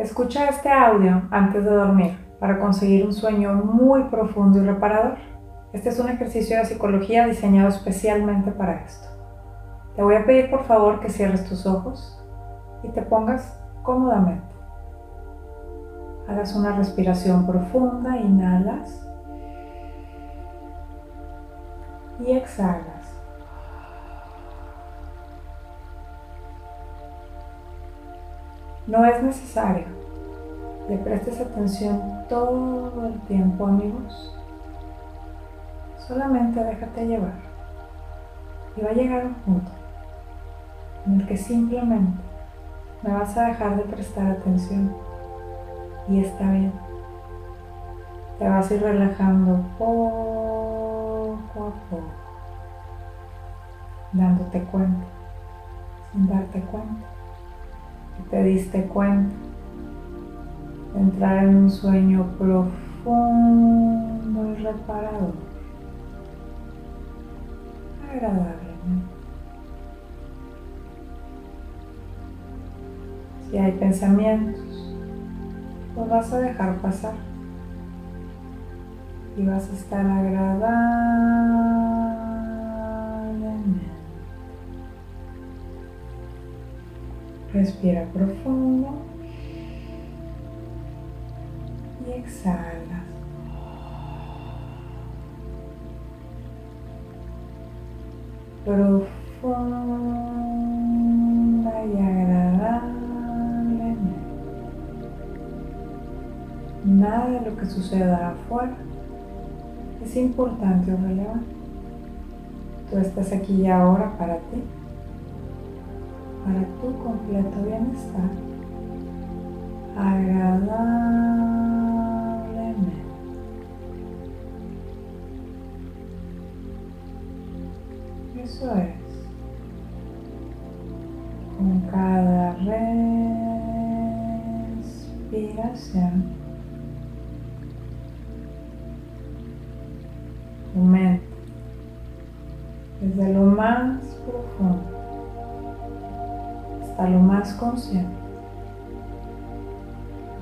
Escucha este audio antes de dormir para conseguir un sueño muy profundo y reparador. Este es un ejercicio de psicología diseñado especialmente para esto. Te voy a pedir por favor que cierres tus ojos y te pongas cómodamente. Hagas una respiración profunda, inhalas y exhalas. No es necesario que prestes atención todo el tiempo, amigos. Solamente déjate llevar. Y va a llegar un punto en el que simplemente me vas a dejar de prestar atención. Y está bien. Te vas a ir relajando poco a poco, dándote cuenta, sin darte cuenta te diste cuenta. De entrar en un sueño profundo y reparador, agradablemente. Si hay pensamientos, los vas a dejar pasar. Y vas a estar agradable Respira profundo y exhala. Profunda y agradable. Nada de lo que suceda afuera es importante o relevante. Tú estás aquí y ahora para ti para tu completo bienestar, agradablemente. Eso es. Con cada respiración,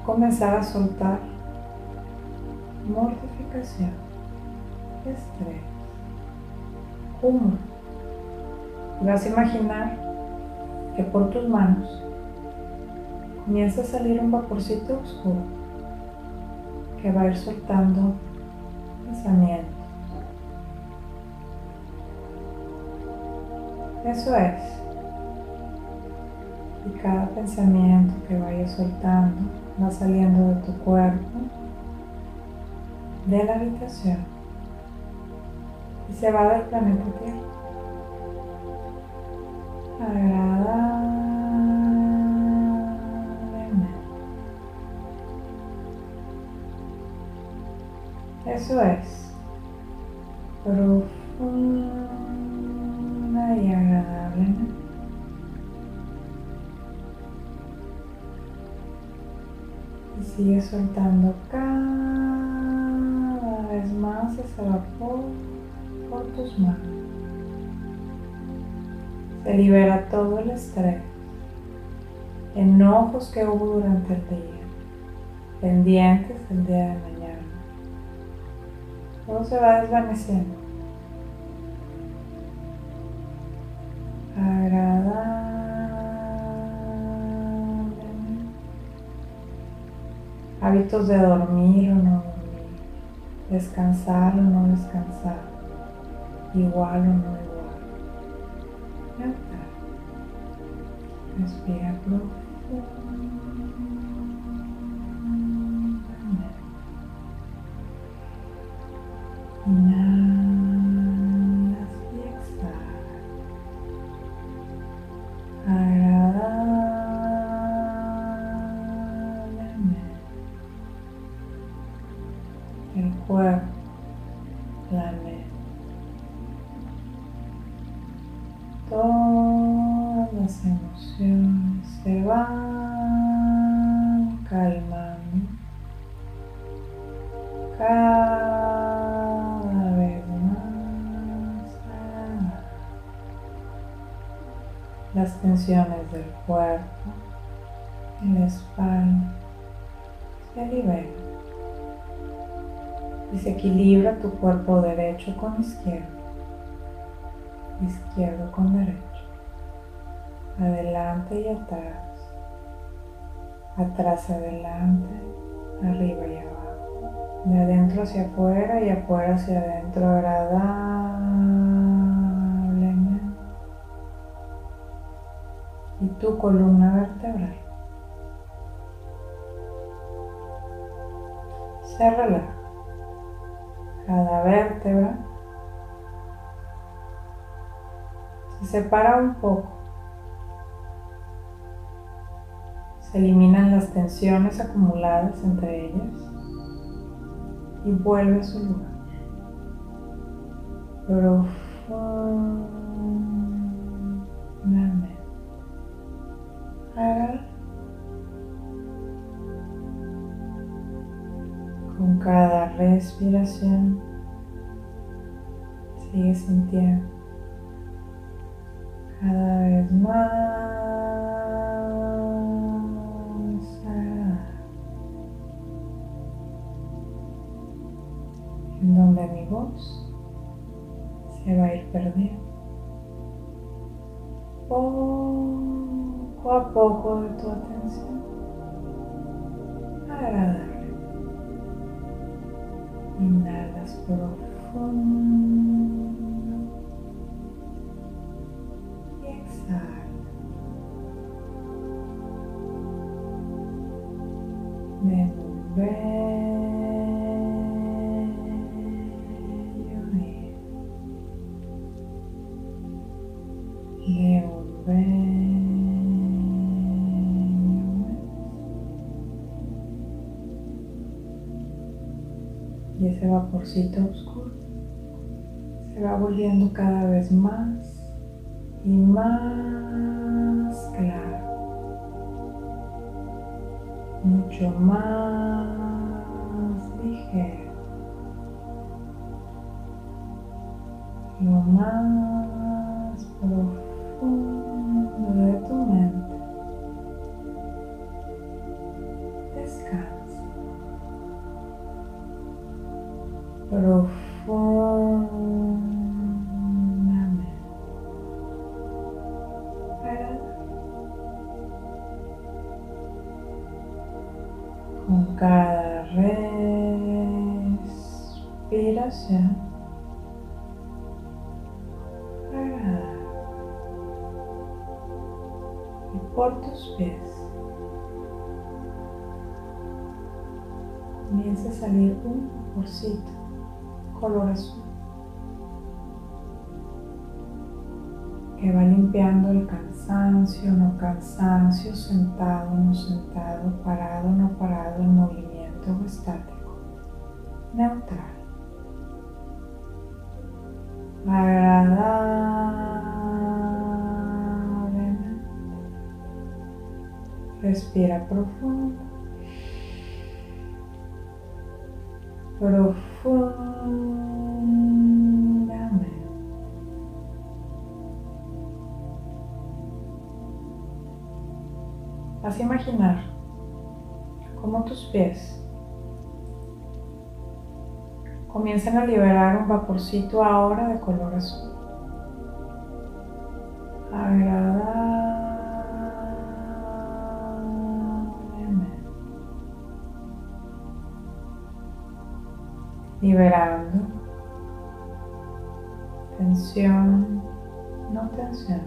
Comenzar a soltar mortificación, estrés, humo. vas a imaginar que por tus manos comienza a salir un vaporcito oscuro que va a ir soltando pensamientos. Eso es cada pensamiento que vayas soltando va saliendo de tu cuerpo, de la habitación y se va del planeta Tierra. Agradablemente. Eso es tus manos. Se libera todo el estrés, enojos que hubo durante el día, pendientes del día de mañana. Todo se va desvaneciendo. Agradable. hábitos de dormir o no dormir, descansar o no descansar, igual o no igual. Respira profundo. Las tensiones del cuerpo, en la espalda te libera y se equilibra tu cuerpo derecho con izquierdo, izquierdo con derecho, adelante y atrás, atrás adelante, arriba y abajo, de adentro hacia afuera y afuera hacia adentro, agradablemente. Columna vertebral. Se relaja cada vértebra se separa un poco. Se eliminan las tensiones acumuladas entre ellas y vuelve a su lugar. Profundamente. Respiración. Sigue sintiendo cada vez más en donde mi voz se va a ir perdiendo. Poco a poco de tu atención vaporcito oscuro se va volviendo cada vez más y más claro, mucho más ligero, lo más profundo de tu mente. Que va limpiando el cansancio, no cansancio, sentado, no sentado, parado, no parado, en movimiento o estático, neutral, agradablemente. Respira profundo. profundamente. Imaginar cómo tus pies comienzan a liberar un vaporcito ahora de color azul. Agradable. liberando tensión, no tensión,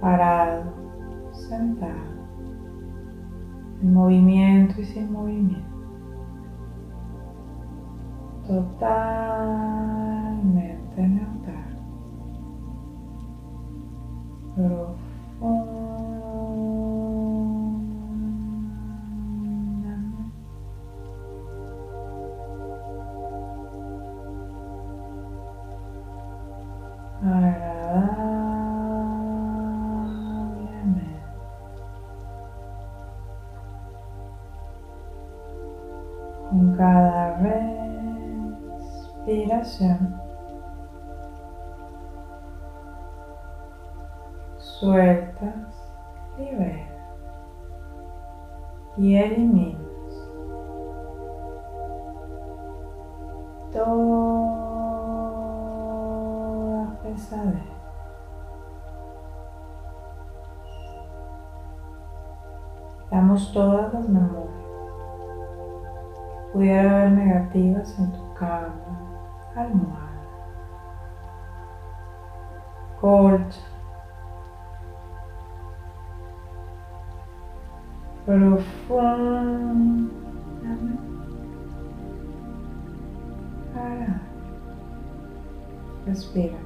parado, sentado, en movimiento y sin movimiento, totalmente neutral, Todas las memorias pudiera haber negativas en tu cama, almohada, colcha, profundamente. Para. Respira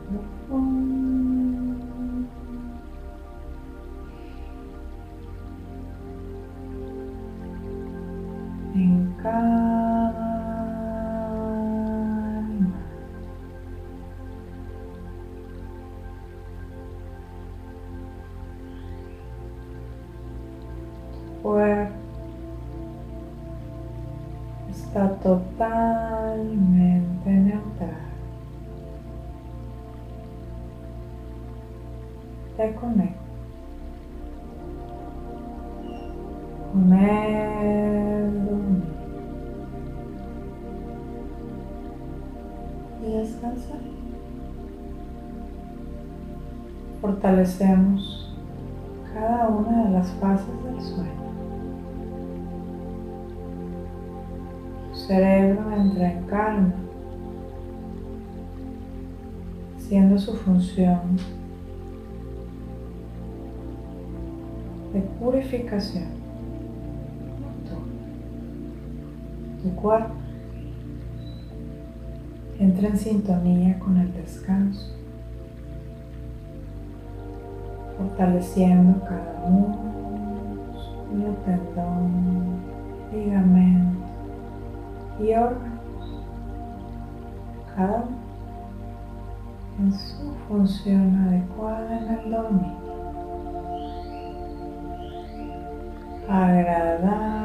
Te conecto con el dormir descansar. Fortalecemos cada una de las fases del sueño. cerebro entra en calma, haciendo su función de purificación. Tu cuerpo entra en sintonía con el descanso, fortaleciendo cada músculo, tendón, ligamento y órganos, cada uno en su función adecuada en el dormir. Agradablemente.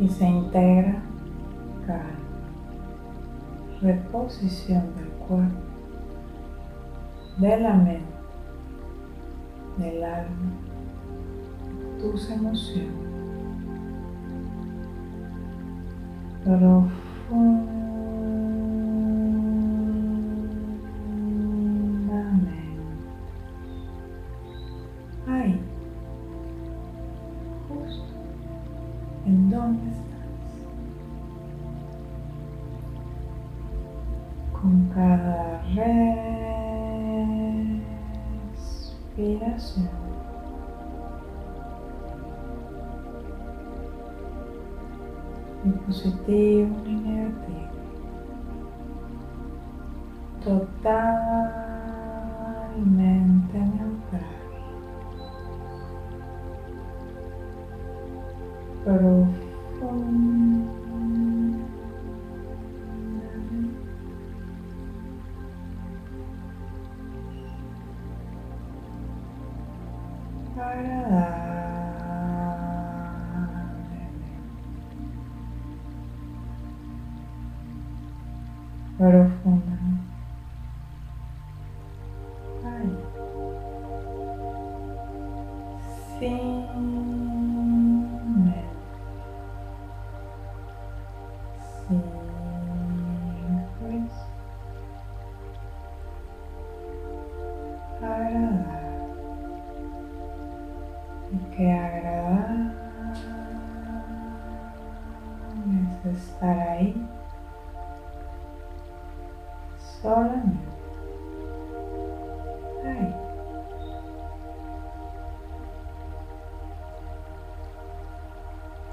Y se integra calma, reposición del cuerpo, de la mente del alma, tus emociones. Profundamente.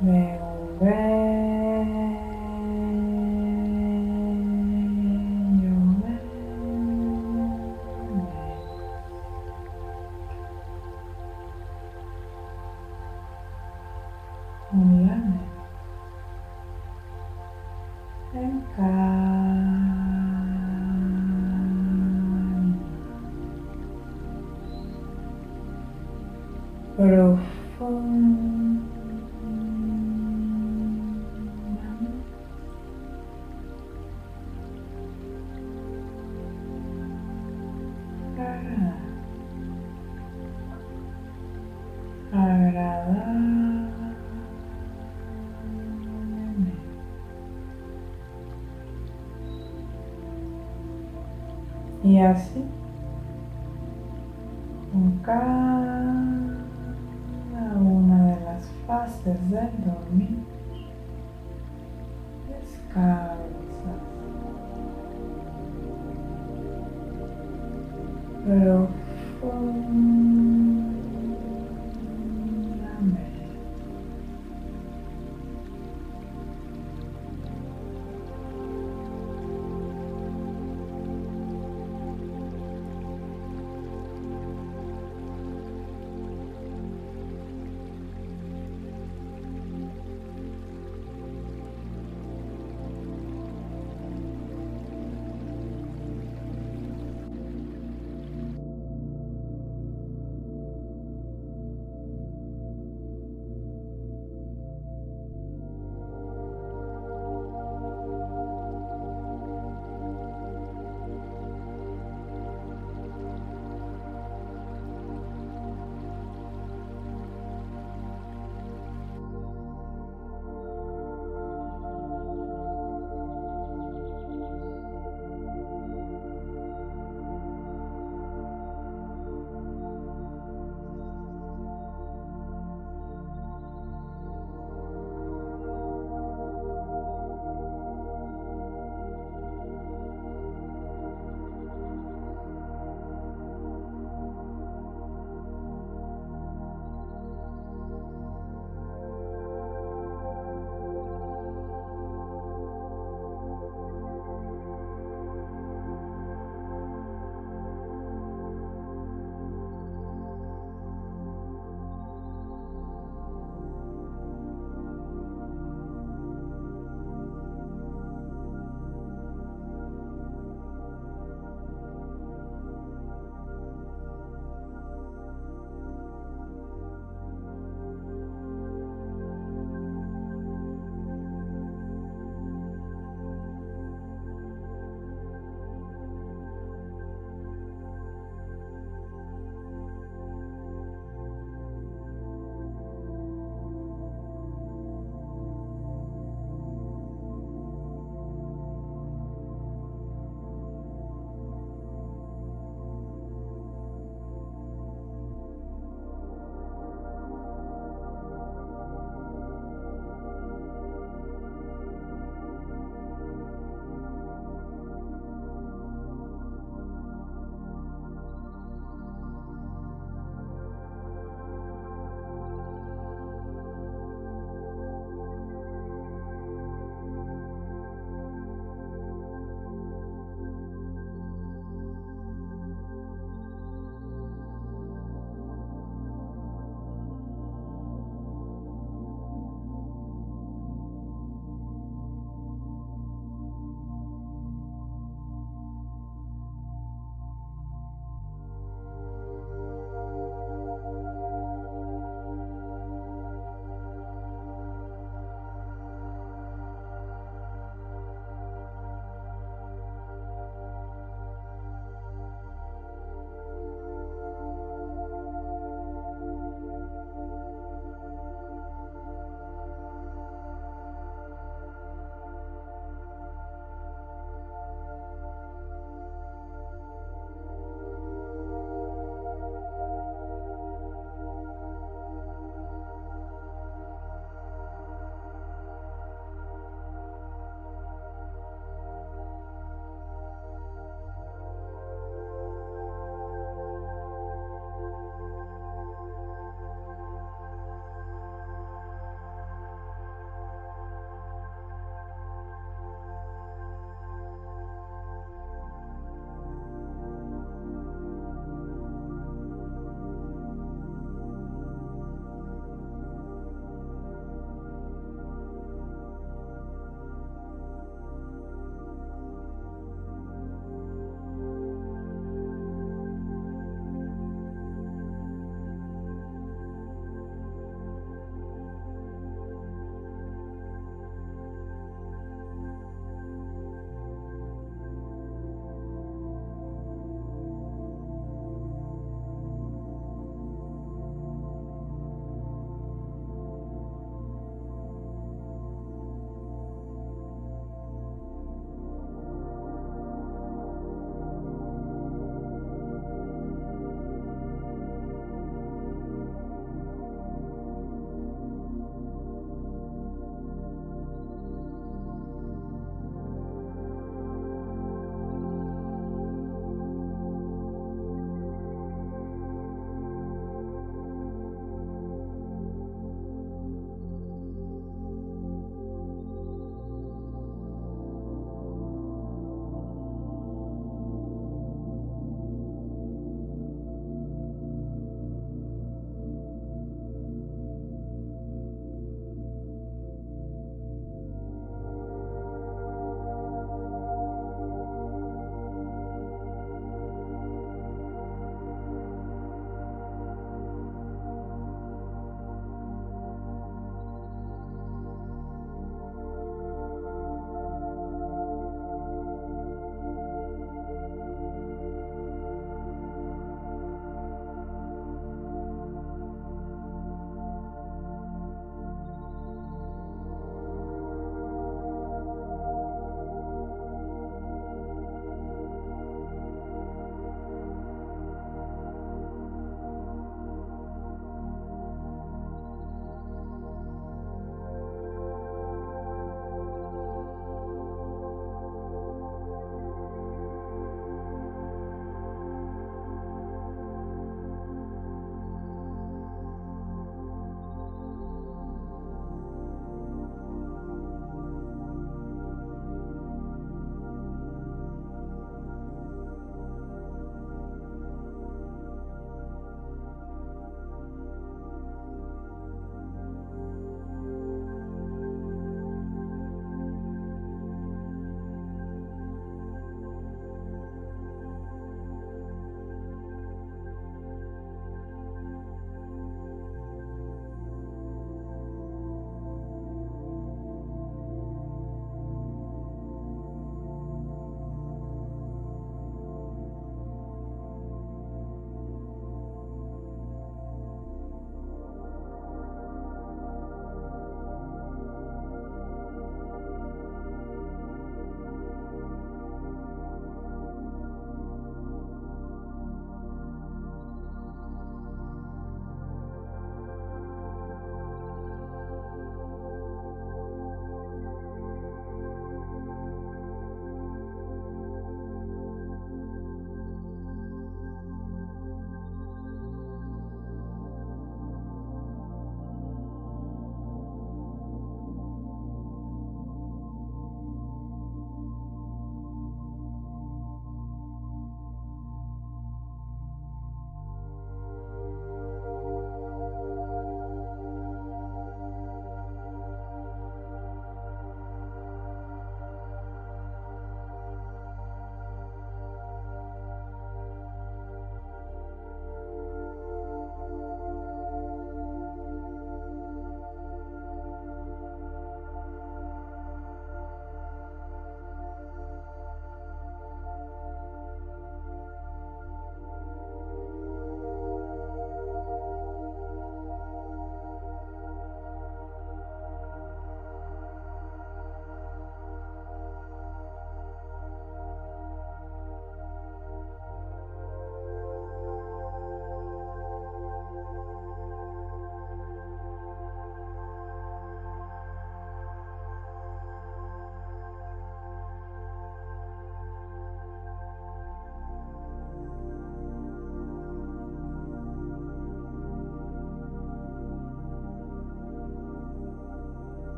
De un Y